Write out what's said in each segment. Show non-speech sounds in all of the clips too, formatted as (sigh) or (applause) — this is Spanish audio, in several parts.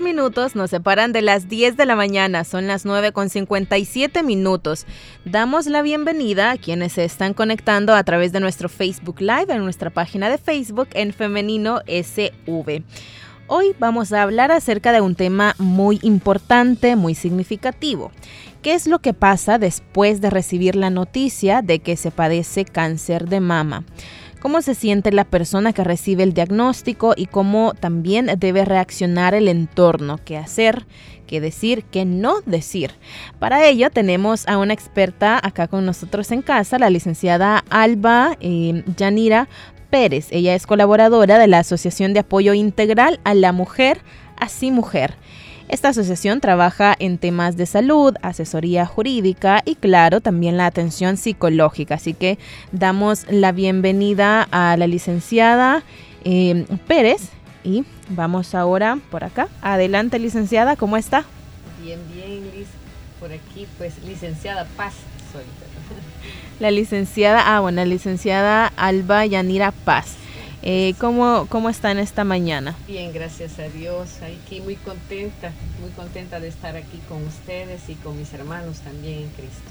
Minutos nos separan de las 10 de la mañana, son las 9 con 57 minutos. Damos la bienvenida a quienes se están conectando a través de nuestro Facebook Live en nuestra página de Facebook en Femenino SV. Hoy vamos a hablar acerca de un tema muy importante, muy significativo. ¿Qué es lo que pasa después de recibir la noticia de que se padece cáncer de mama? Cómo se siente la persona que recibe el diagnóstico y cómo también debe reaccionar el entorno, qué hacer, qué decir, qué no decir. Para ello tenemos a una experta acá con nosotros en casa, la licenciada Alba eh, Yanira Pérez. Ella es colaboradora de la Asociación de Apoyo Integral a la Mujer, Así Mujer. Esta asociación trabaja en temas de salud, asesoría jurídica y claro, también la atención psicológica. Así que damos la bienvenida a la licenciada eh, Pérez y vamos ahora por acá. Adelante, licenciada, ¿cómo está? Bien, bien, Liz. Por aquí, pues, licenciada Paz soy. La licenciada, ah, bueno, la licenciada Alba Yanira Paz. Eh, ¿cómo, ¿Cómo están esta mañana? Bien, gracias a Dios. Aquí muy contenta, muy contenta de estar aquí con ustedes y con mis hermanos también en Cristo.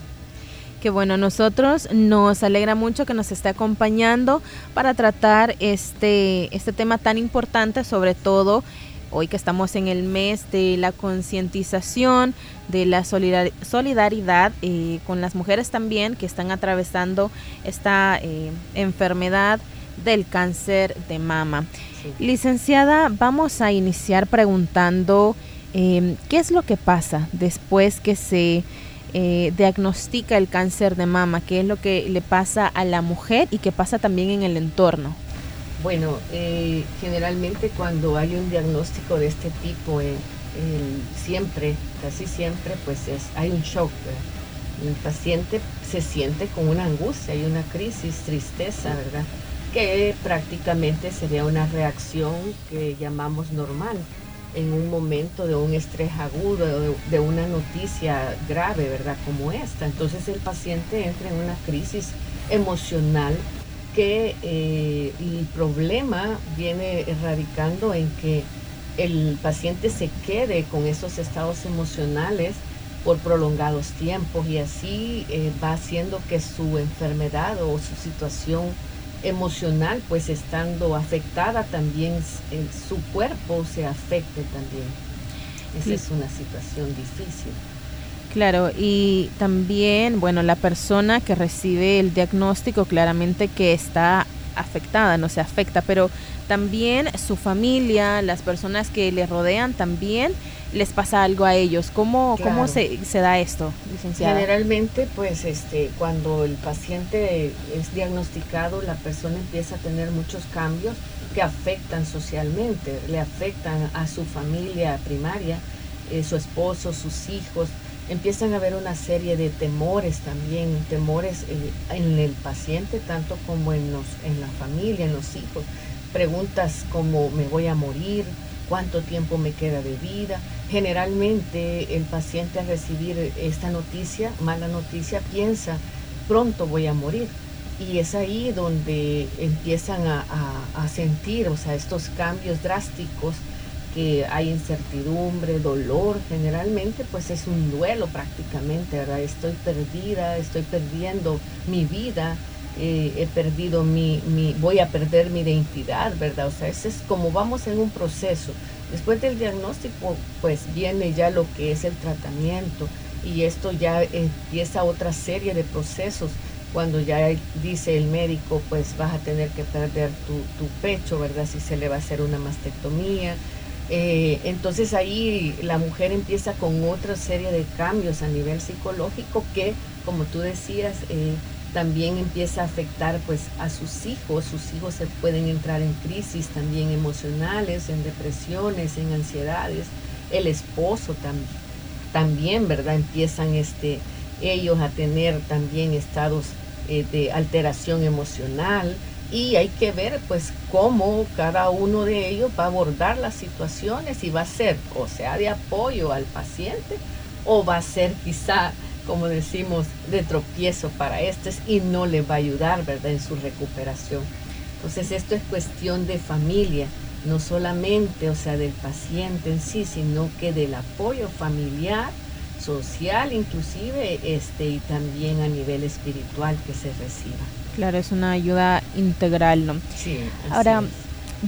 Qué bueno, nosotros nos alegra mucho que nos esté acompañando para tratar este, este tema tan importante, sobre todo hoy que estamos en el mes de la concientización, de la solidaridad eh, con las mujeres también que están atravesando esta eh, enfermedad del cáncer de mama. Licenciada, vamos a iniciar preguntando em, qué es lo que pasa después que se eh, diagnostica el cáncer de mama, qué es lo que le pasa a la mujer y qué pasa también en el entorno. Bueno, eh, generalmente cuando hay un diagnóstico de este tipo, eh, siempre, casi siempre, pues es, hay un shock. El paciente se siente con una angustia, hay una crisis, tristeza, ¿verdad? Que prácticamente sería una reacción que llamamos normal en un momento de un estrés agudo, de, una noticia grave, ¿verdad? Como esta. Entonces el paciente entra en una crisis emocional que eh, el problema viene erradicando en que el paciente se quede con esos estados emocionales por prolongados tiempos y así eh, va haciendo que su enfermedad o su situación emocional, pues estando afectada también su cuerpo se afecte también. Esa es una situación difícil. Claro, y también, bueno, la persona que recibe el diagnóstico claramente que está afectada, no se afecta, pero también su familia, las personas que le rodean también les pasa algo a ellos. ¿Cómo, cómo se, se, da esto, licenciada? Generalmente, pues este, cuando el paciente es diagnosticado, la persona empieza a tener muchos cambios que afectan socialmente, le afectan a su familia primaria, eh, su esposo, sus hijos. Empiezan a haber una serie de temores también, temores eh, en el paciente, tanto como en, los, en la familia, en los hijos. Preguntas como, ¿me voy a morir? ¿Cuánto tiempo me queda de vida? Generalmente el paciente al recibir esta noticia, mala noticia, piensa, pronto voy a morir. Y es ahí donde empiezan a, sentir, o sea, estos cambios drásticos que hay incertidumbre, dolor, generalmente pues es un duelo prácticamente, ¿verdad? Estoy perdida, estoy perdiendo mi vida, eh, he perdido mi, mi, voy a perder mi identidad, ¿verdad? O sea, ese es como vamos en un proceso. Después del diagnóstico, pues viene ya lo que es el tratamiento y esto ya empieza otra serie de procesos cuando ya dice el médico, pues vas a tener que perder tu, pecho, ¿verdad? Si se le va a hacer una mastectomía. Eh, entonces ahí la mujer empieza con otra serie de cambios a nivel psicológico que, como tú decías, eh, también empieza a afectar pues a sus hijos, sus hijos se pueden entrar en crisis también emocionales, en depresiones, en ansiedades, el esposo también, también, ¿verdad? Empiezan este, ellos a tener también estados eh, de alteración emocional. Y hay que ver pues cómo cada uno de ellos va a abordar las situaciones y va a ser o sea de apoyo al paciente o va a ser quizá como decimos de tropiezo para estos y no le va a ayudar verdad en su recuperación entonces esto es cuestión de familia no solamente o sea del paciente en sí sino que del apoyo familiar social inclusive este y también a nivel espiritual que se reciba Claro, es una ayuda integral, ¿no? Sí. Ahora,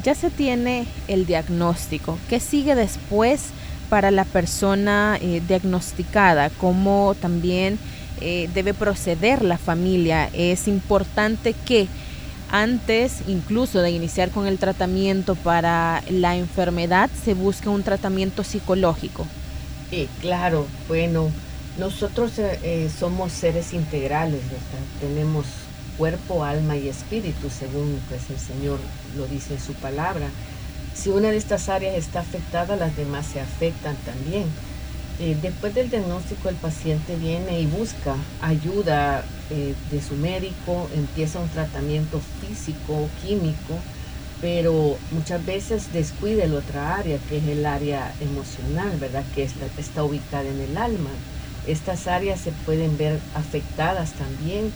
ya se tiene el diagnóstico. ¿Qué sigue después para la persona eh, diagnosticada? ¿Cómo también eh, debe proceder la familia? Es importante que antes incluso de iniciar con el tratamiento para la enfermedad se busque un tratamiento psicológico. Eh, claro, bueno, nosotros somos seres integrales. Tenemos cuerpo, alma y espíritu, según pues, el Señor lo dice en su palabra. Si una de estas áreas está afectada, las demás se afectan también. Eh, después del diagnóstico, el paciente viene y busca ayuda eh, de su médico, empieza un tratamiento físico, químico, pero muchas veces descuida la otra área, que es el área emocional, ¿verdad? Que está ubicada en el alma. Estas áreas se pueden ver afectadas también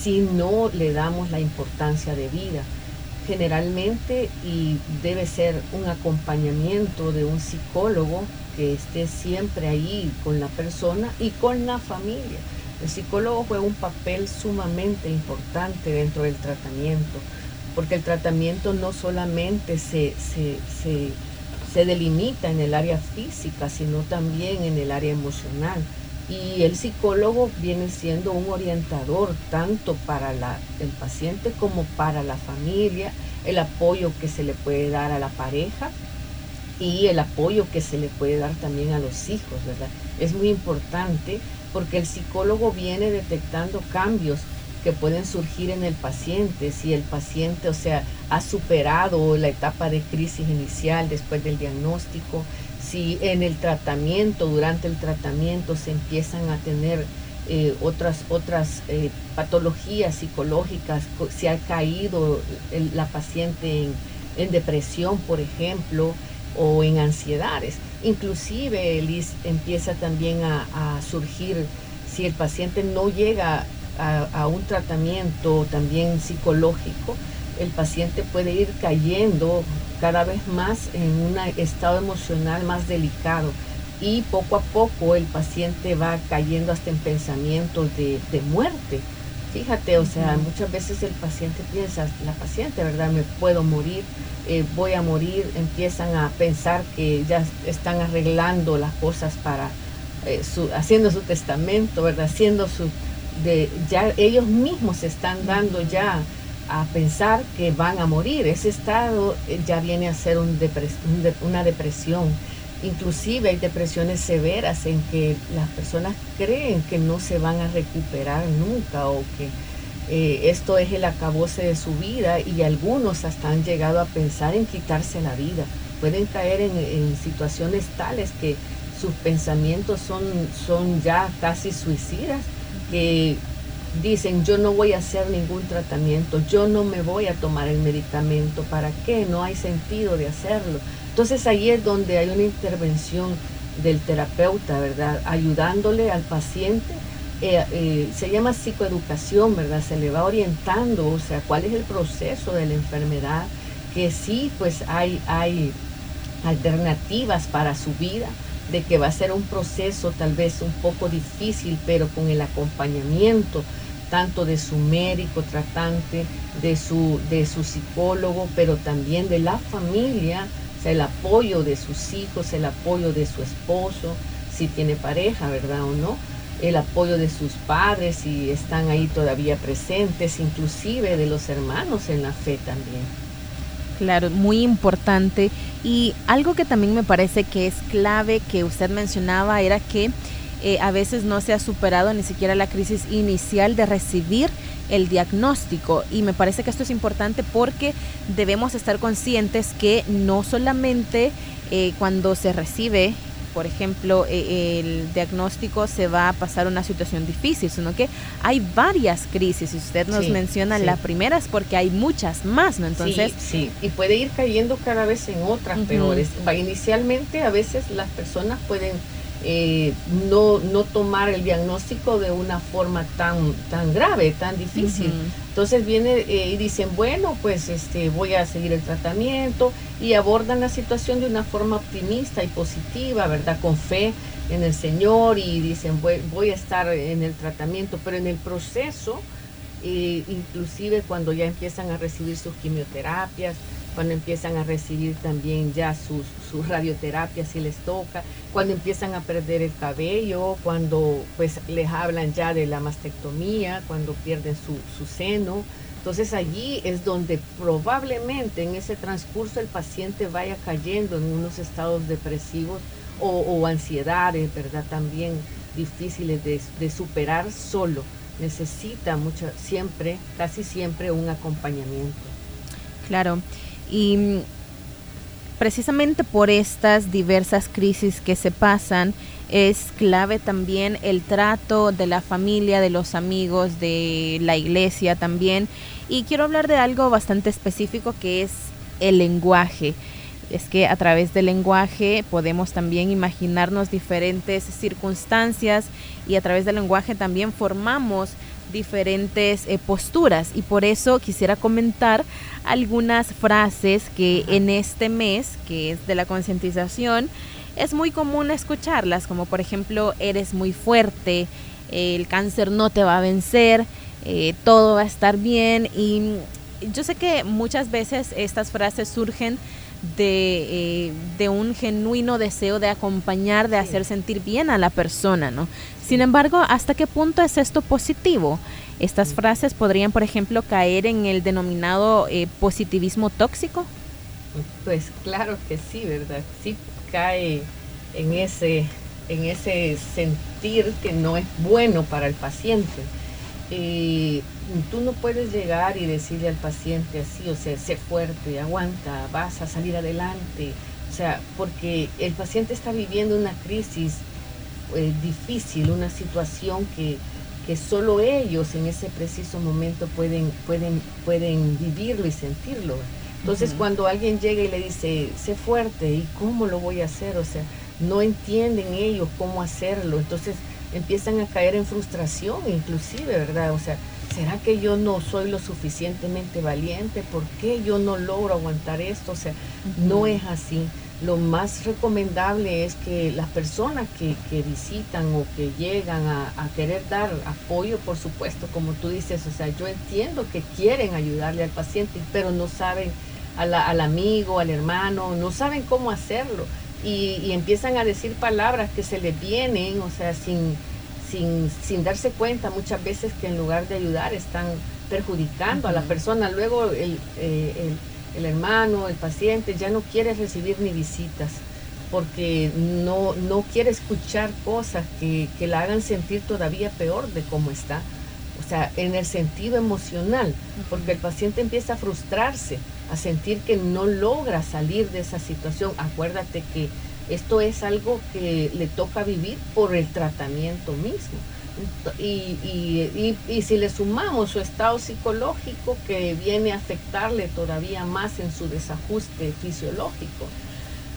si no le damos la importancia de vida. Generalmente, y debe ser un acompañamiento de un psicólogo que esté siempre ahí con la persona y con la familia. El psicólogo juega un papel sumamente importante dentro del tratamiento, porque el tratamiento no solamente se, se, se, se delimita en el área física, sino también en el área emocional y el psicólogo viene siendo un orientador tanto para el paciente como para la familia, el apoyo que se le puede dar a la pareja y el apoyo que se le puede dar también a los hijos, ¿verdad? Es muy importante porque el psicólogo viene detectando cambios que pueden surgir en el paciente, si el paciente, o sea, ha superado la etapa de crisis inicial después del diagnóstico, si en el tratamiento, durante el tratamiento se empiezan a tener eh, otras, otras eh, patologías psicológicas, si ha caído la paciente en, depresión, por ejemplo, o en ansiedades. Inclusive, Liz, empieza también a, surgir, si el paciente no llega a un tratamiento también psicológico, el paciente puede ir cayendo cada vez más en un estado emocional más delicado y poco a poco el paciente va cayendo hasta en pensamientos de, muerte. Fíjate, o sea, muchas veces el paciente piensa, la paciente, ¿verdad? Me puedo morir, eh, voy a morir, empiezan a pensar que ya están arreglando las cosas para, eh, haciendo su testamento, ¿verdad? Haciendo su, de, ya ellos mismos se están dando ya a pensar que van a morir. Ese estado eh, ya viene a ser un una depresión. Inclusive hay depresiones severas en que las personas creen que no se van a recuperar nunca o que eh, esto es el acabose de su vida y algunos hasta han llegado a pensar en quitarse la vida. Pueden caer en, situaciones tales que sus pensamientos son, son ya casi suicidas, que dicen yo no voy a hacer ningún tratamiento, yo no me voy a tomar el medicamento, ¿para qué? No hay sentido de hacerlo. Entonces ahí es donde hay una intervención del terapeuta, ¿verdad? Ayudándole al paciente. Eh, eh, se llama psicoeducación, ¿verdad? Se le va orientando, o sea, cuál es el proceso de la enfermedad, que sí, pues hay, hay alternativas para su vida, de que va a ser un proceso tal vez un poco difícil, pero con el acompañamiento tanto de su médico tratante, de su, de su psicólogo, pero también de la familia, o sea, el apoyo de sus hijos, el apoyo de su esposo, si tiene pareja, ¿verdad o no? El apoyo de sus padres, si están ahí todavía presentes, inclusive de los hermanos en la fe también. Claro, muy importante. Y algo que también me parece que es clave que usted mencionaba era que eh, a veces no se ha superado ni siquiera la crisis inicial de recibir el diagnóstico. Y me parece que esto es importante porque debemos estar conscientes que no solamente eh, cuando se recibe por ejemplo, e, el diagnóstico se va a pasar una situación difícil, sino que hay varias crisis. Y usted nos menciona la primera es porque hay muchas más, ¿no? Entonces, sí, y puede ir cayendo cada vez en otras peores. Inicialmente, a veces las personas pueden eh, no, no tomar el diagnóstico de una forma tan, tan grave, tan difícil. Entonces viene eh, y dicen, bueno, pues este, voy a seguir el tratamiento y abordan la situación de una forma optimista y positiva, ¿verdad? Con fe en el Señor y dicen, voy, voy a estar en el tratamiento, pero en el proceso, eh, inclusive cuando ya empiezan a recibir sus quimioterapias, cuando empiezan a recibir también ya sus, sus radioterapias si les toca, cuando empiezan a perder el cabello, cuando pues les hablan ya de la mastectomía, cuando pierden su, su seno. Entonces allí es donde probablemente en ese transcurso el paciente vaya cayendo en unos estados depresivos o, ansiedades, ¿verdad? También difíciles de superar solo. Necesita mucho, siempre, casi siempre un acompañamiento. Claro. Y mm, precisamente por estas diversas crisis que se pasan, es clave también el trato de la familia, de los amigos, de la iglesia también. Y quiero hablar de algo bastante específico que es el lenguaje. Es que a través del lenguaje podemos también imaginarnos diferentes circunstancias y a través del lenguaje también formamos diferentes eh, posturas. Y por eso quisiera comentar algunas frases que en este mes, que es de la concientización, es muy común escucharlas, como por ejemplo, eres muy fuerte, el cáncer no te va a vencer, eh, todo va a estar bien y yo sé que muchas veces estas frases surgen de, eh, de, un genuino deseo de acompañar, de hacer sentir bien a la persona, ¿no? Sin embargo, ¿hasta qué punto es esto positivo? Estas frases podrían, por ejemplo, caer en el denominado eh, positivismo tóxico. Pues claro que sí, ¿verdad? Sí cae en ese, en ese sentir que no es bueno para el paciente. Y tú no puedes llegar y decirle al paciente así, o sea, sé fuerte, aguanta, vas a salir adelante. O sea, porque el paciente está viviendo una crisis eh, difícil, una situación que, que solo ellos en ese preciso momento pueden, pueden, pueden vivirlo y sentirlo. Entonces cuando alguien llega y le dice, sé fuerte, ¿y cómo lo voy a hacer? O sea, no entienden ellos cómo hacerlo. Entonces empiezan a caer en frustración inclusive, ¿verdad? O sea, ¿será que yo no soy lo suficientemente valiente? ¿Por qué yo no logro aguantar esto? O sea, no es así lo más recomendable es que las personas que, visitan o que llegan a, querer dar apoyo, por supuesto, como tú dices, o sea, yo entiendo que quieren ayudarle al paciente, pero no saben al amigo, al hermano, no saben cómo hacerlo. Y, empiezan a decir palabras que se les vienen, o sea, sin, sin, darse cuenta muchas veces que en lugar de ayudar están perjudicando a la persona. Luego el, eh, el el hermano, el paciente, ya no quiere recibir ni visitas porque no, no quiere escuchar cosas que, que la hagan sentir todavía peor de cómo está. O sea, en el sentido emocional, porque el paciente empieza a frustrarse, a sentir que no logra salir de esa situación. Acuérdate que esto es algo que le toca vivir por el tratamiento mismo. Y, y, si le sumamos su estado psicológico que viene a afectarle todavía más en su desajuste fisiológico.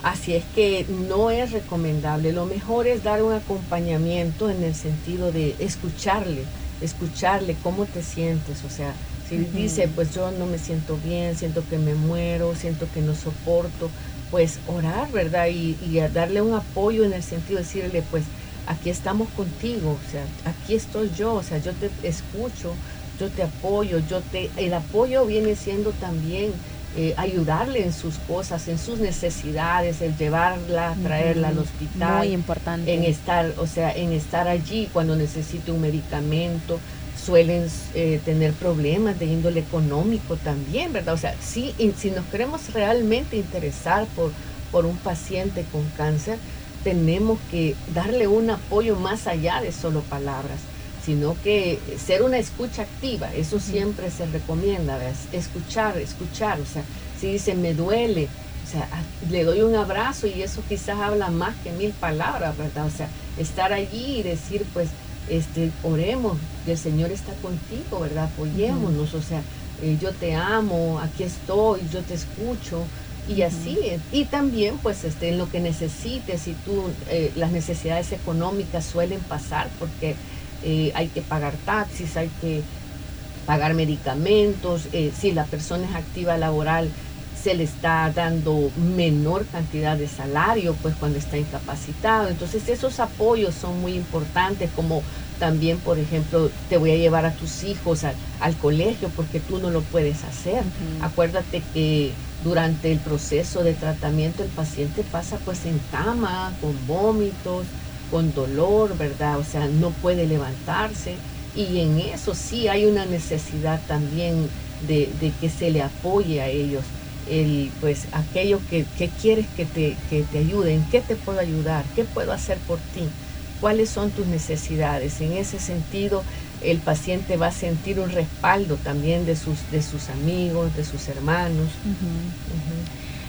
Así es que no es recomendable. Lo mejor es dar un acompañamiento en el sentido de escucharle, escucharle cómo te sientes. O sea, si dice, pues yo no me siento bien, siento que me muero, siento que no soporto, pues orar, ¿verdad? Y, y darle un apoyo en el sentido de decirle, pues aquí estamos contigo, o sea, aquí estoy yo, o sea, yo te escucho, yo te apoyo, yo te, el apoyo viene siendo también eh, ayudarle en sus cosas, en sus necesidades, el llevarla, traerla al hospital. Muy importante. En estar, o sea, en estar allí cuando necesite un medicamento. Suelen eh, tener problemas de índole económico también, ¿verdad? O sea, sí, si nos queremos realmente interesar por, por un paciente con cáncer, tenemos que darle un apoyo más allá de solo palabras, sino que ser una escucha activa, eso siempre se recomienda, ¿ves? escuchar, escuchar, o sea, si dice me duele, o sea, le doy un abrazo y eso quizás habla más que mil palabras, ¿verdad? O sea, estar allí y decir, pues, este, oremos, el Señor está contigo, ¿verdad? Apoyémonos, o sea, eh, yo te amo, aquí estoy, yo te escucho, y así, y también pues este, en lo que necesites, si tú, eh, las necesidades económicas suelen pasar porque eh, hay que pagar taxis, hay que pagar medicamentos, si la persona es activa laboral, se le está dando menor cantidad de salario, pues cuando está incapacitado. Entonces esos apoyos son muy importantes, como también, por ejemplo, te voy a llevar a tus hijos al colegio porque tú no lo puedes hacer. Acuérdate que durante el proceso de tratamiento el paciente pasa pues en cama, con vómitos, con dolor, ¿verdad? O sea, no puede levantarse. Y en eso sí hay una necesidad también de, de que se le apoye a ellos el, pues aquello que, quieres que te, que te ayude, en qué te puedo ayudar, qué puedo hacer por ti, cuáles son tus necesidades. En ese sentido, el paciente va a sentir un respaldo también de sus, de sus amigos, de sus hermanos.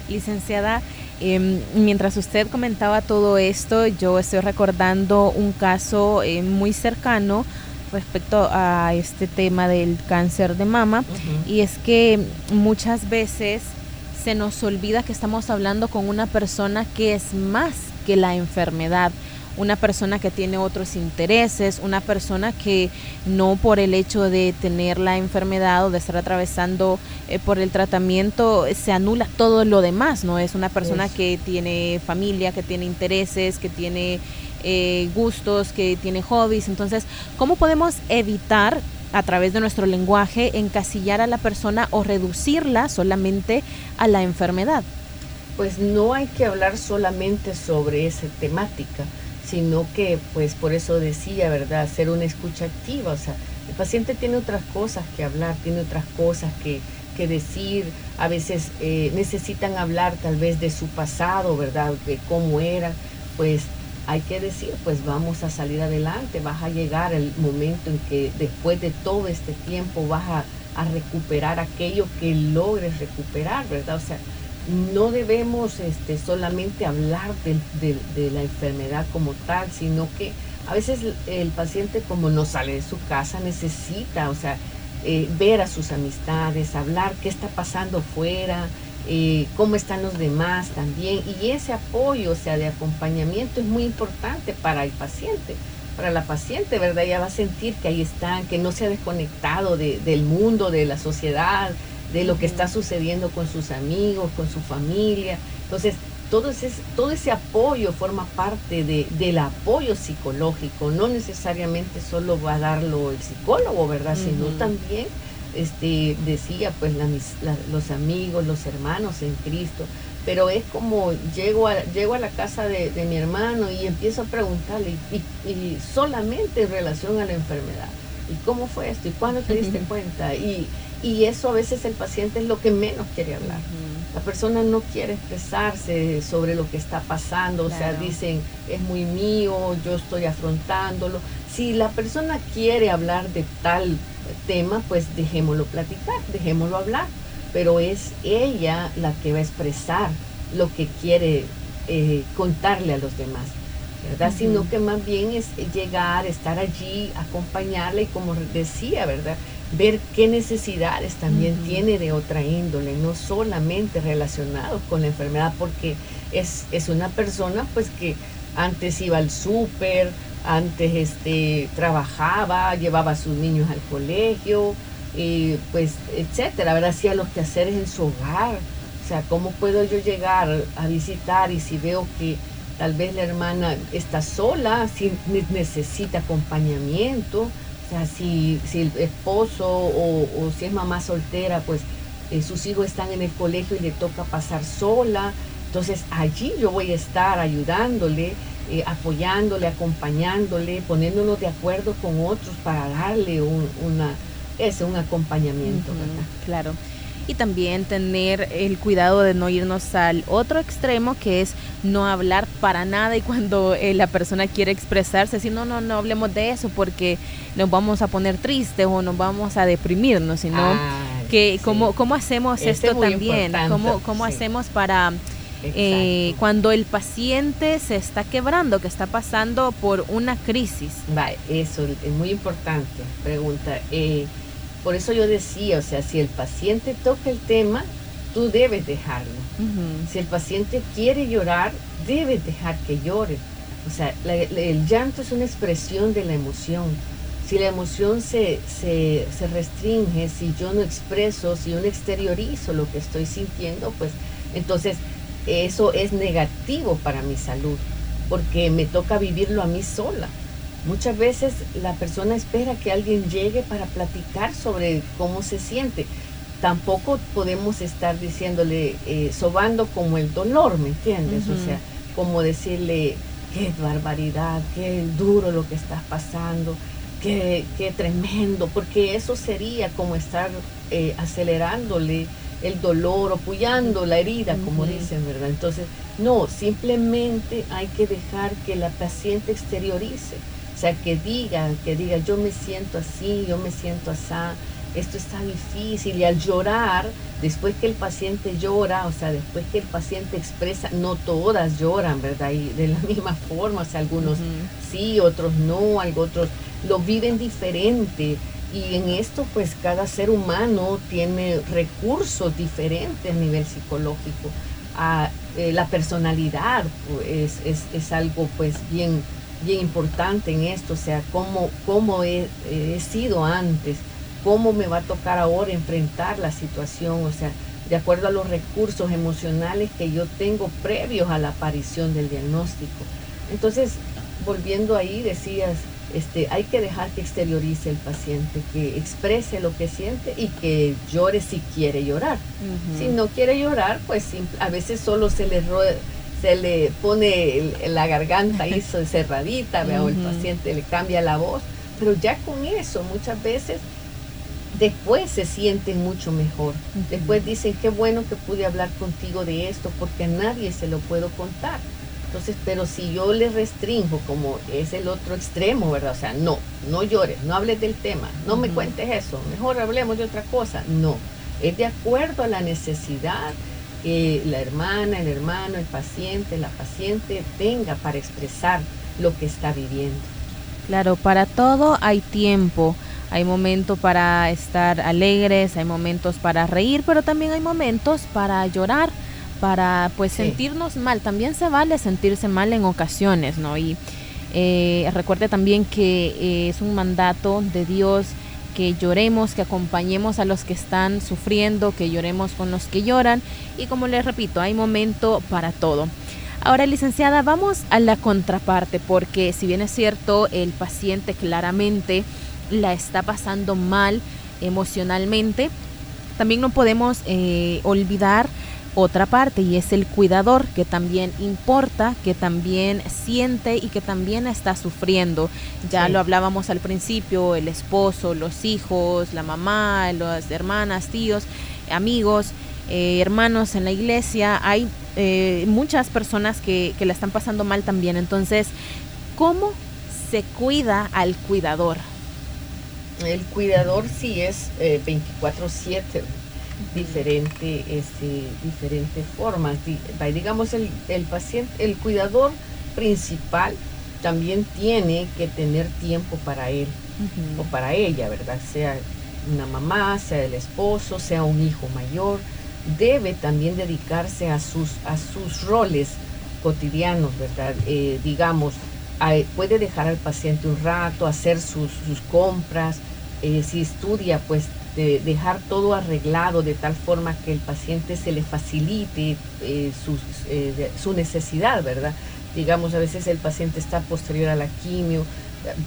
Licenciada, em, mientras usted comentaba todo esto, yo estoy recordando un caso eh, muy cercano respecto a este tema del cáncer de mama. Y es que muchas veces se nos olvida que estamos hablando con una persona que es más que la enfermedad, una persona que tiene otros intereses, una persona que no por el hecho de tener la enfermedad o de estar atravesando eh, por el tratamiento se anula todo lo demás, ¿no? Es una persona que tiene familia, que tiene intereses, que tiene eh, gustos, que tiene hobbies. Entonces, ¿cómo podemos evitar a través de nuestro lenguaje encasillar a la persona o reducirla solamente a la enfermedad? Pues no hay que hablar solamente sobre esa temática, sino que, pues por eso decía, ¿verdad?, hacer una escucha activa. O sea, el paciente tiene otras cosas que hablar, tiene otras cosas que, que decir, a veces eh, necesitan hablar tal vez de su pasado, ¿verdad?, de cómo era, pues hay que decir, pues vamos a salir adelante, vas a llegar el momento en que después de todo este tiempo vas a, recuperar aquello que logres recuperar, ¿verdad? O sea, no debemos este, solamente hablar de, la enfermedad como tal, sino que a veces el paciente como no sale de su casa necesita, o sea, eh, ver a sus amistades, hablar qué está pasando fuera, eh, cómo están los demás también. Y ese apoyo, o sea, de acompañamiento es muy importante para el paciente, para la paciente, ¿verdad? Ella va a sentir que ahí están, que no se ha desconectado del mundo, de la sociedad, de lo que está sucediendo con sus amigos, con su familia. Entonces, todo ese, todo ese apoyo forma parte de, del apoyo psicológico, no necesariamente solo va a darlo el psicólogo, ¿verdad? Sino también este, decía, pues los amigos, los hermanos en Cristo, pero es como llego a, llego a la casa de, mi hermano y empiezo a preguntarle, y, solamente en relación a la enfermedad, ¿y cómo fue esto? ¿Y cuándo te diste (laughs) cuenta? Y, y eso a veces el paciente es lo que menos quiere hablar. La persona no quiere expresarse sobre lo que está pasando, o sea, dicen, es muy mío, yo estoy afrontándolo. Si la persona quiere hablar de tal tema, pues dejémoslo platicar, dejémoslo hablar, pero es ella la que va a expresar lo que quiere eh, contarle a los demás, ¿verdad? Sino que más bien es llegar, estar allí, acompañarle y como decía, ¿verdad? Ver qué necesidades también tiene de otra índole, no solamente relacionados con la enfermedad, porque es, es una persona pues que antes iba al súper, antes este, trabajaba, llevaba a sus niños al colegio, y pues, etcétera, ¿verdad? Hacía los quehaceres en su hogar. O sea, ¿cómo puedo yo llegar a visitar y si veo que tal vez la hermana está sola, si necesita acompañamiento, o sea, si, si el esposo o, si es mamá soltera, pues eh, sus hijos están en el colegio y le toca pasar sola, entonces allí yo voy a estar ayudándole eh, apoyándole, acompañándole, poniéndonos de acuerdo con otros para darle un, una, ese, un acompañamiento. claro. Y también tener el cuidado de no irnos al otro extremo, que es no hablar para nada y cuando eh, la persona quiere expresarse, si no, no, no hablemos de eso porque nos vamos a poner tristes o nos vamos a deprimirnos, sino ah, que cómo, cómo hacemos esto también, cómo, cómo hacemos para eh, cuando el paciente se está quebrando, que está pasando por una crisis. Va, eso es muy importante, pregunta. Eh, por eso yo decía, o sea, si el paciente toca el tema, tú debes dejarlo. Si el paciente quiere llorar, debes dejar que llore. O sea, el llanto es una expresión de la emoción. Si la emoción se, se, se, restringe, si yo no expreso, si yo no exteriorizo lo que estoy sintiendo, pues entonces eso es negativo para mi salud, porque me toca vivirlo a mí sola. Muchas veces la persona espera que alguien llegue para platicar sobre cómo se siente. Tampoco podemos estar diciéndole, eh, sobando como el dolor, ¿me entiendes? O sea, como decirle, qué barbaridad, qué duro lo que estás pasando, qué, qué tremendo, porque eso sería como estar eh, acelerándole el dolor, apoyando la herida, como dicen, ¿verdad? Entonces, no, simplemente hay que dejar que la paciente exteriorice, o sea, que diga, que diga, yo me siento así, yo me siento así, esto está difícil, y al llorar, después que el paciente llora, o sea, después que el paciente expresa, no todas lloran, ¿verdad? Y de la (laughs) misma forma, o sea, algunos sí, otros no, otros lo viven diferente y en esto pues cada ser humano tiene recursos diferentes a nivel psicológico. A, eh, la personalidad pues, es, algo pues bien, bien importante en esto, o sea, cómo, cómo he, he, sido antes, cómo me va a tocar ahora enfrentar la situación, o sea, de acuerdo a los recursos emocionales que yo tengo previos a la aparición del diagnóstico. Entonces, volviendo ahí, decías, este, hay que dejar que exteriorice el paciente, que exprese lo que siente y que llore si quiere llorar. Si no quiere llorar, pues a veces solo se le, se le pone la garganta ahí (laughs) cerradita, o el paciente le cambia la voz, pero ya con eso muchas veces después se sienten mucho mejor. Después dicen, qué bueno que pude hablar contigo de esto porque a nadie se lo puedo contar. Entonces, pero si yo le restringo, como es el otro extremo, ¿verdad? O sea, no, no llores, no hables del tema, no me cuentes eso, mejor hablemos de otra cosa. No, es de acuerdo a la necesidad que la hermana, el hermano, el paciente, la paciente tenga para expresar lo que está viviendo. Claro, para todo hay tiempo. Hay momentos para estar alegres, hay momentos para reír, pero también hay momentos para llorar para pues sentirnos mal. También se vale sentirse mal en ocasiones, ¿no? Y eh, recuerde también que eh, es un mandato de Dios que lloremos, que acompañemos a los que están sufriendo, que lloremos con los que lloran. Y como les repito, hay momento para todo. Ahora, licenciada, vamos a la contraparte, porque si bien es cierto, el paciente claramente la está pasando mal emocionalmente, también no podemos eh, olvidar otra parte y es el cuidador que también importa, que también siente y que también está sufriendo. Ya lo hablábamos al principio, el esposo, los hijos, la mamá, las hermanas, tíos, amigos, eh, hermanos en la iglesia. Hay eh, muchas personas que, que la están pasando mal también. Entonces, ¿cómo se cuida al cuidador? El cuidador sí es 24/7 eh, diferente, este, diferentes formas. Digamos, el, el paciente, el cuidador principal también tiene que tener tiempo para él o para ella, ¿verdad? Sea una mamá, sea el esposo, sea un hijo mayor, debe también dedicarse a sus, a sus roles cotidianos, ¿verdad? Eh, digamos, puede dejar al paciente un rato, hacer sus, sus compras, eh, si estudia, pues de dejar todo arreglado de tal forma que el paciente se le facilite eh, eh, su necesidad, ¿verdad? Digamos, a veces el paciente está posterior a la quimio,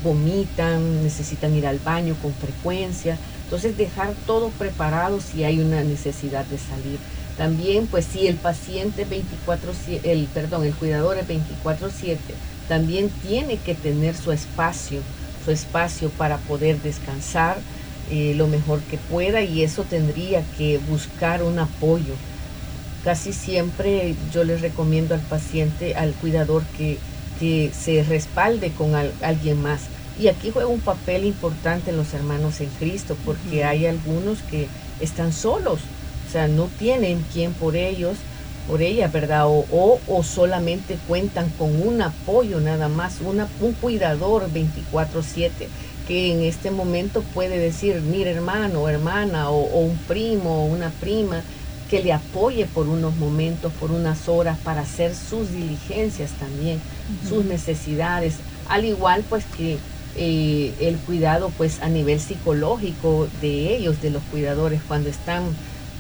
vomitan, necesitan ir al baño con frecuencia, entonces dejar todo preparado si hay una necesidad de salir. También, pues si el paciente 24, el, perdón, el cuidador es 24/7, también tiene que tener su espacio, su espacio para poder descansar, eh, lo mejor que pueda y eso tendría que buscar un apoyo. Casi siempre yo les recomiendo al paciente, al cuidador, que, que se respalde con alguien más. Y aquí juega un papel importante los hermanos en Cristo, porque hay algunos que están solos, o sea, no tienen quien por ellos, por ella, ¿verdad? O, o, solamente cuentan con un apoyo nada más, una, un cuidador 24/7 que en este momento puede decir, mira hermano, hermana, o, un primo, o una prima, que le apoye por unos momentos, por unas horas, para hacer sus diligencias también, sus necesidades, al igual pues que eh, el cuidado pues a nivel psicológico de ellos, de los cuidadores, cuando están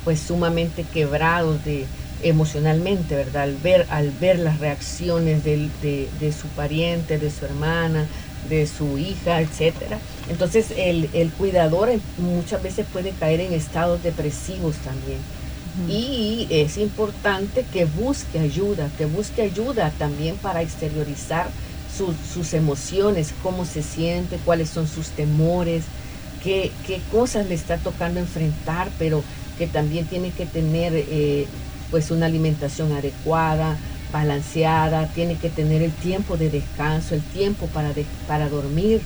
pues sumamente quebrados de, emocionalmente, ¿verdad? Al ver, al ver las reacciones de, de, su pariente, de su hermana, de su hija, etcétera. Entonces el, el, cuidador muchas veces puede caer en estados depresivos también. Y es importante que busque ayuda, que busque ayuda también para exteriorizar sus emociones, cómo se siente, cuáles son sus temores, qué, qué, cosas le está tocando enfrentar, pero que también tiene que tener eh, pues una alimentación adecuada, balanceada, tiene que tener el tiempo de descanso, el tiempo para, para dormir,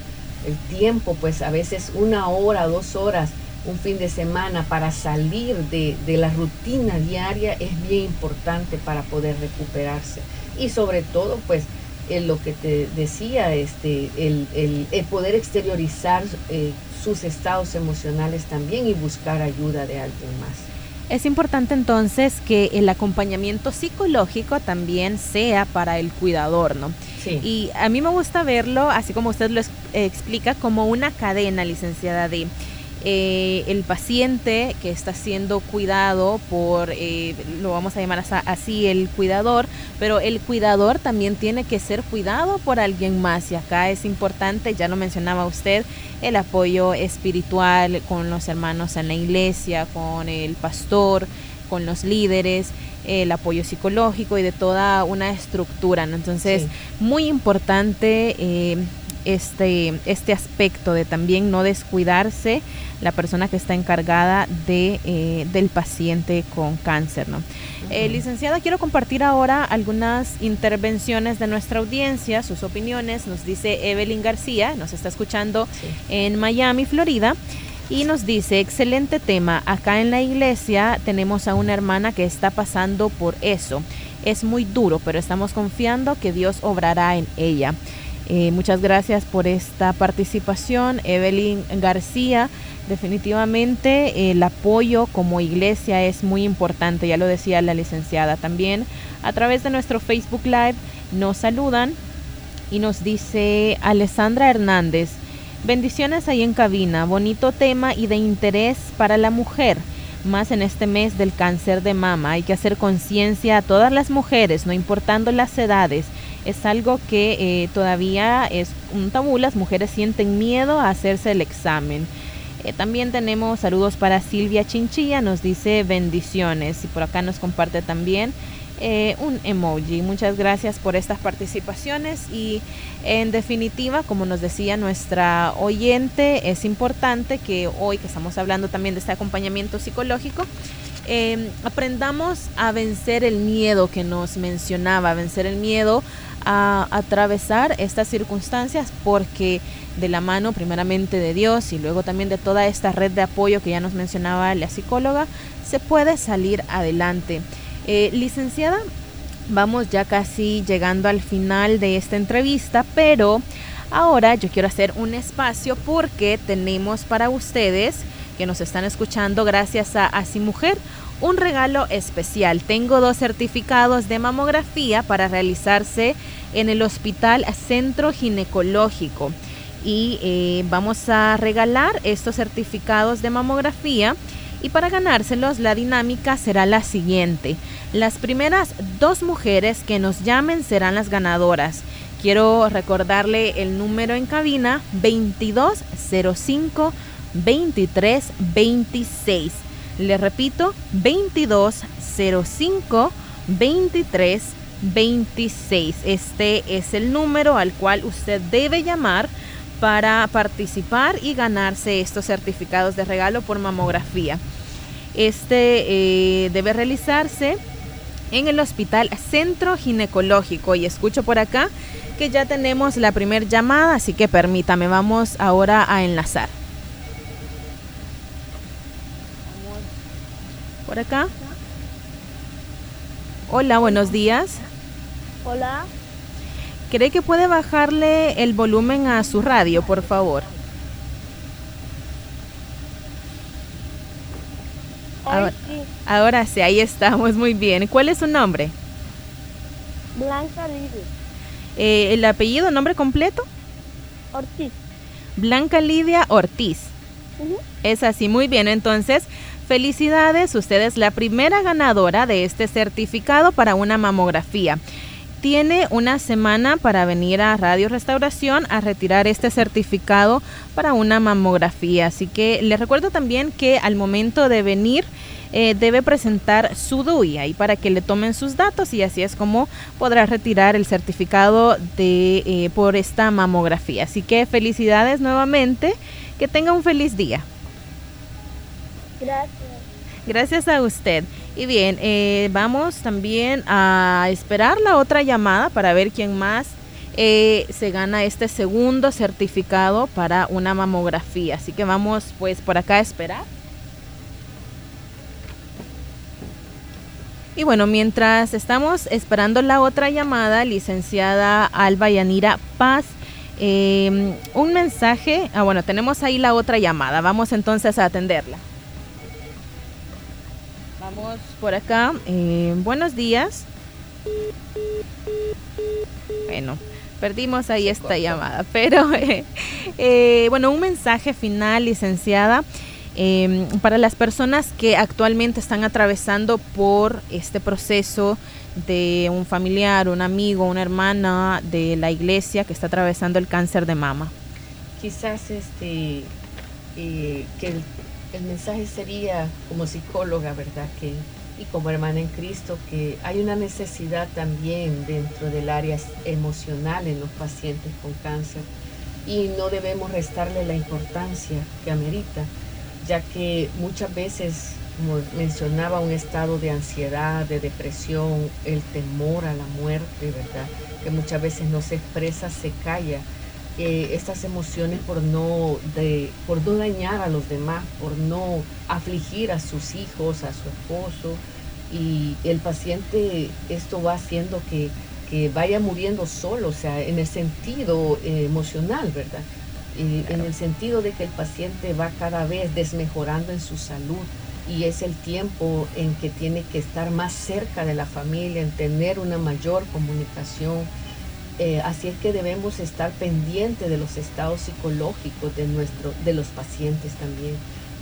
el tiempo, pues a veces una hora, dos horas, un fin de semana para salir de, la rutina diaria es bien importante para poder recuperarse. Y sobre todo, pues, en lo que te decía, este, el, poder exteriorizar eh, sus estados emocionales también y buscar ayuda de alguien más. Es importante entonces que el acompañamiento psicológico también sea para el cuidador, ¿no? Sí. Y a mí me gusta verlo, así como usted lo explica, como una cadena, licenciada, de eh, el paciente que está siendo cuidado por, eh, lo vamos a llamar así, el cuidador, pero el cuidador también tiene que ser cuidado por alguien más. Y acá es importante, ya lo mencionaba usted, el apoyo espiritual con los hermanos en la iglesia, con el pastor, con los líderes el apoyo psicológico y de toda una estructura. Entonces, muy importante eh, este, este aspecto de también no descuidarse la persona que está encargada de, eh, del paciente con cáncer. ¿no? Eh, licenciada, quiero compartir ahora algunas intervenciones de nuestra audiencia, sus opiniones. Nos dice Evelyn García, nos está escuchando en Miami, Florida. Y nos dice, excelente tema, acá en la iglesia tenemos a una hermana que está pasando por eso. Es muy duro, pero estamos confiando que Dios obrará en ella. Eh, muchas gracias por esta participación, Evelyn García. Definitivamente el apoyo como iglesia es muy importante, ya lo decía la licenciada también. A través de nuestro Facebook Live nos saludan y nos dice Alessandra Hernández, bendiciones ahí en cabina, bonito tema y de interés para la mujer más en este mes del cáncer de mama. Hay que hacer conciencia a todas las mujeres, no importando las edades, es algo que eh, todavía es un tabú, las mujeres sienten miedo a hacerse el examen. Eh, también tenemos saludos para Silvia Chinchilla, nos dice bendiciones y por acá nos comparte también eh, un emoji. Muchas gracias por estas participaciones y en definitiva, como nos decía nuestra oyente, es importante que hoy que estamos hablando también de este acompañamiento psicológico, aprendamos a vencer el miedo que nos mencionaba, vencer el miedo a atravesar estas circunstancias porque de la mano primeramente de Dios y luego también de toda esta red de apoyo que ya nos mencionaba la psicóloga, se puede salir adelante. Eh, licenciada, vamos ya casi llegando al final de esta entrevista, pero ahora yo quiero hacer un espacio porque tenemos para ustedes que nos están escuchando gracias a Así Mujer un regalo especial. Tengo dos certificados de mamografía para realizarse en el Hospital Centro Ginecológico. Y eh, vamos a regalar estos certificados de mamografía. Y para ganárselos, la dinámica será la siguiente. Las primeras dos mujeres que nos llamen serán las ganadoras. Quiero recordarle el número en cabina 2205 2326. Le repito, 2205 2326. Este es el número al cual usted debe llamar para participar y ganarse estos certificados de regalo por mamografía. Este eh, debe realizarse en el Hospital Centro Ginecológico. Y escucho por acá que ya tenemos la primera llamada, así que permítame, vamos ahora a enlazar. Por acá. Hola, buenos días. Hola. ¿Cree que puede bajarle el volumen a su radio, por favor? Ahora, sí. ahora sí, ahí estamos, muy bien. ¿Cuál es su nombre? Blanca Lidia. Eh, ¿El apellido, nombre completo? Ortiz. Blanca Lidia Ortiz. Es así, muy bien. Entonces, felicidades, usted es la primera ganadora de este certificado para una mamografía. Tiene una semana para venir a Radio Restauración a retirar este certificado para una mamografía. Así que le recuerdo también que al momento de venir eh, debe presentar su DUI ahí para que le tomen sus datos y así es como podrá retirar el certificado de, eh, por esta mamografía. Así que felicidades nuevamente, que tenga un feliz día. Gracias. Gracias a usted. Y bien, eh, vamos también a esperar la otra llamada para ver quién más eh, se gana este segundo certificado para una mamografía. Así que vamos pues por acá a esperar. Y bueno, mientras estamos esperando la otra llamada, licenciada Alba Yanira Paz, eh, un mensaje. Ah, bueno, tenemos ahí la otra llamada. Vamos entonces a atenderla. Vamos por acá. Eh, buenos días. Bueno, perdimos ahí esta llamada, (laughs) pero eh, bueno, un mensaje final, licenciada. Em, para las personas que actualmente están atravesando por este proceso de un familiar, un amigo, una hermana de la iglesia que está atravesando el cáncer de mama. Quizás este eh, que el el mensaje sería como psicóloga, ¿verdad? Que, y como hermana en Cristo, que hay una necesidad también dentro del área emocional en los pacientes con cáncer y no debemos restarle la importancia que amerita, ya que muchas veces, como mencionaba, un estado de ansiedad, de depresión, el temor a la muerte, ¿verdad? Que muchas veces no se expresa, se calla estas emociones por no, de, por no dañar a los demás, por no afligir a sus hijos, a su esposo. Y el paciente esto va haciendo que, que vaya muriendo solo, o sea, en el sentido eh, emocional, ¿verdad? en el sentido de que el paciente va cada vez desmejorando en su salud y es el tiempo en que tiene que estar más cerca de la familia, en tener una mayor comunicación eh, así es que debemos estar pendientes de los estados psicológicos de, nuestro, de los pacientes también.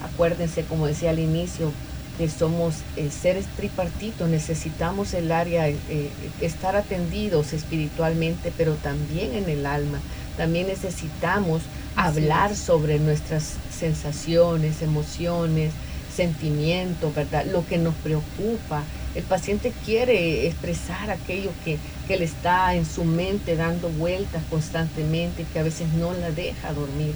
Acuérdense, como decía al inicio, que somos eh, seres tripartitos, necesitamos el área, eh, estar atendidos espiritualmente, pero también en el alma. También necesitamos hablar sobre nuestras sensaciones, emociones, sentimientos, ¿verdad? Lo que nos preocupa. El paciente quiere expresar aquello que, que le está en su mente dando vueltas constantemente, que a veces no la deja dormir,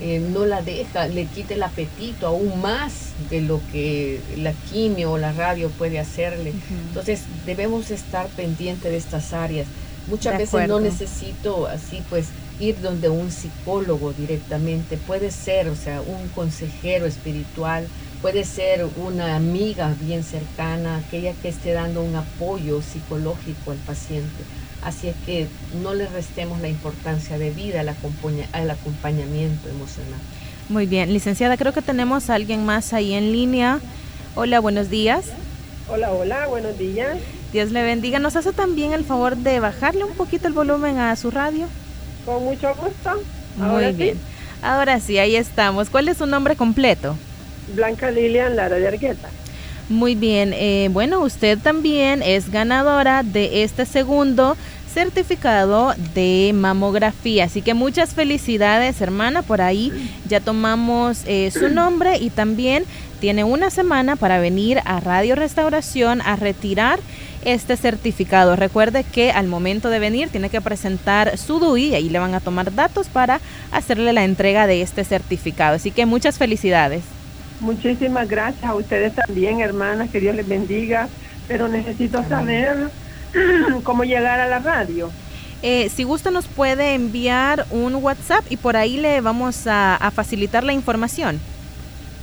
eh, no la deja, le quita el apetito aún más de lo que la quimio o la radio puede hacerle. Entonces debemos estar pendientes de estas áreas. Muchas veces no necesito así pues ir donde un psicólogo directamente, puede ser, o sea, un consejero espiritual, puede ser una amiga bien cercana, aquella que esté dando un apoyo psicológico al paciente. Así es que no le restemos la importancia de vida al, al acompañamiento emocional. Muy bien, licenciada, creo que tenemos a alguien más ahí en línea. Hola, buenos días. Hola, hola, buenos días. Dios le bendiga. ¿Nos hace también el favor de bajarle un poquito el volumen a su radio? Con mucho gusto. Muy bien. Ahora sí, ahí estamos. ¿Cuál es su nombre completo? Blanca Lilian Lara de Argueta. Muy bien, eh, bueno, usted también es ganadora de este segundo certificado de mamografía. Así que muchas felicidades, hermana. Por ahí ya tomamos eh, su nombre y también tiene una semana para venir a Radio Restauración a retirar este certificado. Recuerde que al momento de venir tiene que presentar su DUI y ahí le van a tomar datos para hacerle la entrega de este certificado. Así que muchas felicidades. Muchísimas gracias a ustedes también, hermanas, que Dios les bendiga, pero necesito saber (clears throat) cómo llegar a la radio. Eh, si gusta nos puede enviar un WhatsApp y por ahí le vamos a, facilitar la información.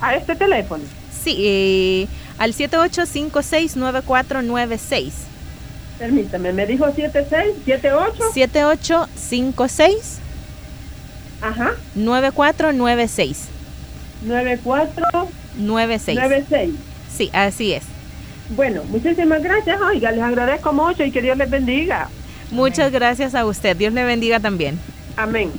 ¿A este teléfono? Sí, eh, al 78569496. Permítame, me dijo 76, 78. 7856 Ajá. 9496. 9496. 96. Sí, así es. Bueno, muchísimas gracias. Oiga, les agradezco mucho y que Dios les bendiga. Muchas gracias a usted. Dios le bendiga también. Amén.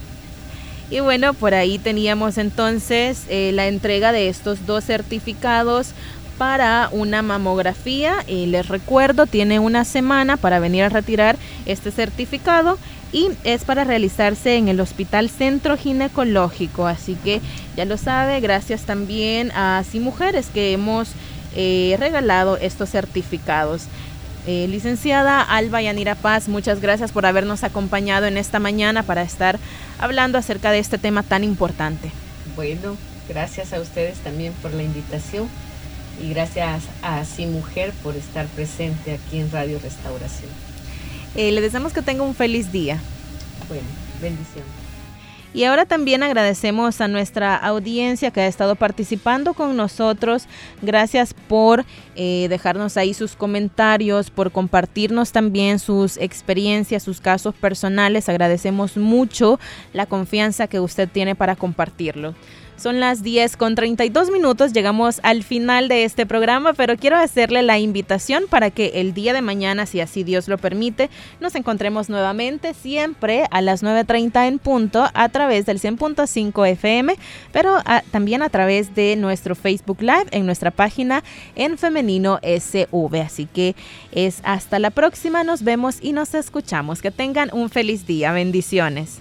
Y bueno, por ahí teníamos entonces eh, la entrega de estos dos certificados para una mamografía. Y les recuerdo, tiene una semana para venir a retirar este certificado y es para realizarse en el Hospital Centro Ginecológico. Así que ya lo sabe, gracias también a Sí Mujeres que hemos eh, regalado estos certificados. Eh, licenciada Alba Yanira Paz, muchas gracias por habernos acompañado en esta mañana para estar hablando acerca de este tema tan importante. Bueno, gracias a ustedes también por la invitación y gracias a Sí Mujer por estar presente aquí en Radio Restauración. Eh, le deseamos que tenga un feliz día. Bueno, bendición. Y ahora también agradecemos a nuestra audiencia que ha estado participando con nosotros. Gracias por eh, dejarnos ahí sus comentarios, por compartirnos también sus experiencias, sus casos personales. Agradecemos mucho la confianza que usted tiene para compartirlo. Son las 10 con 32 minutos, llegamos al final de este programa, pero quiero hacerle la invitación para que el día de mañana, si así Dios lo permite, nos encontremos nuevamente siempre a las 9.30 en punto a través del 100.5 FM, pero también a través de nuestro Facebook Live en nuestra página en femenino SV. Así que es hasta la próxima, nos vemos y nos escuchamos. Que tengan un feliz día, bendiciones.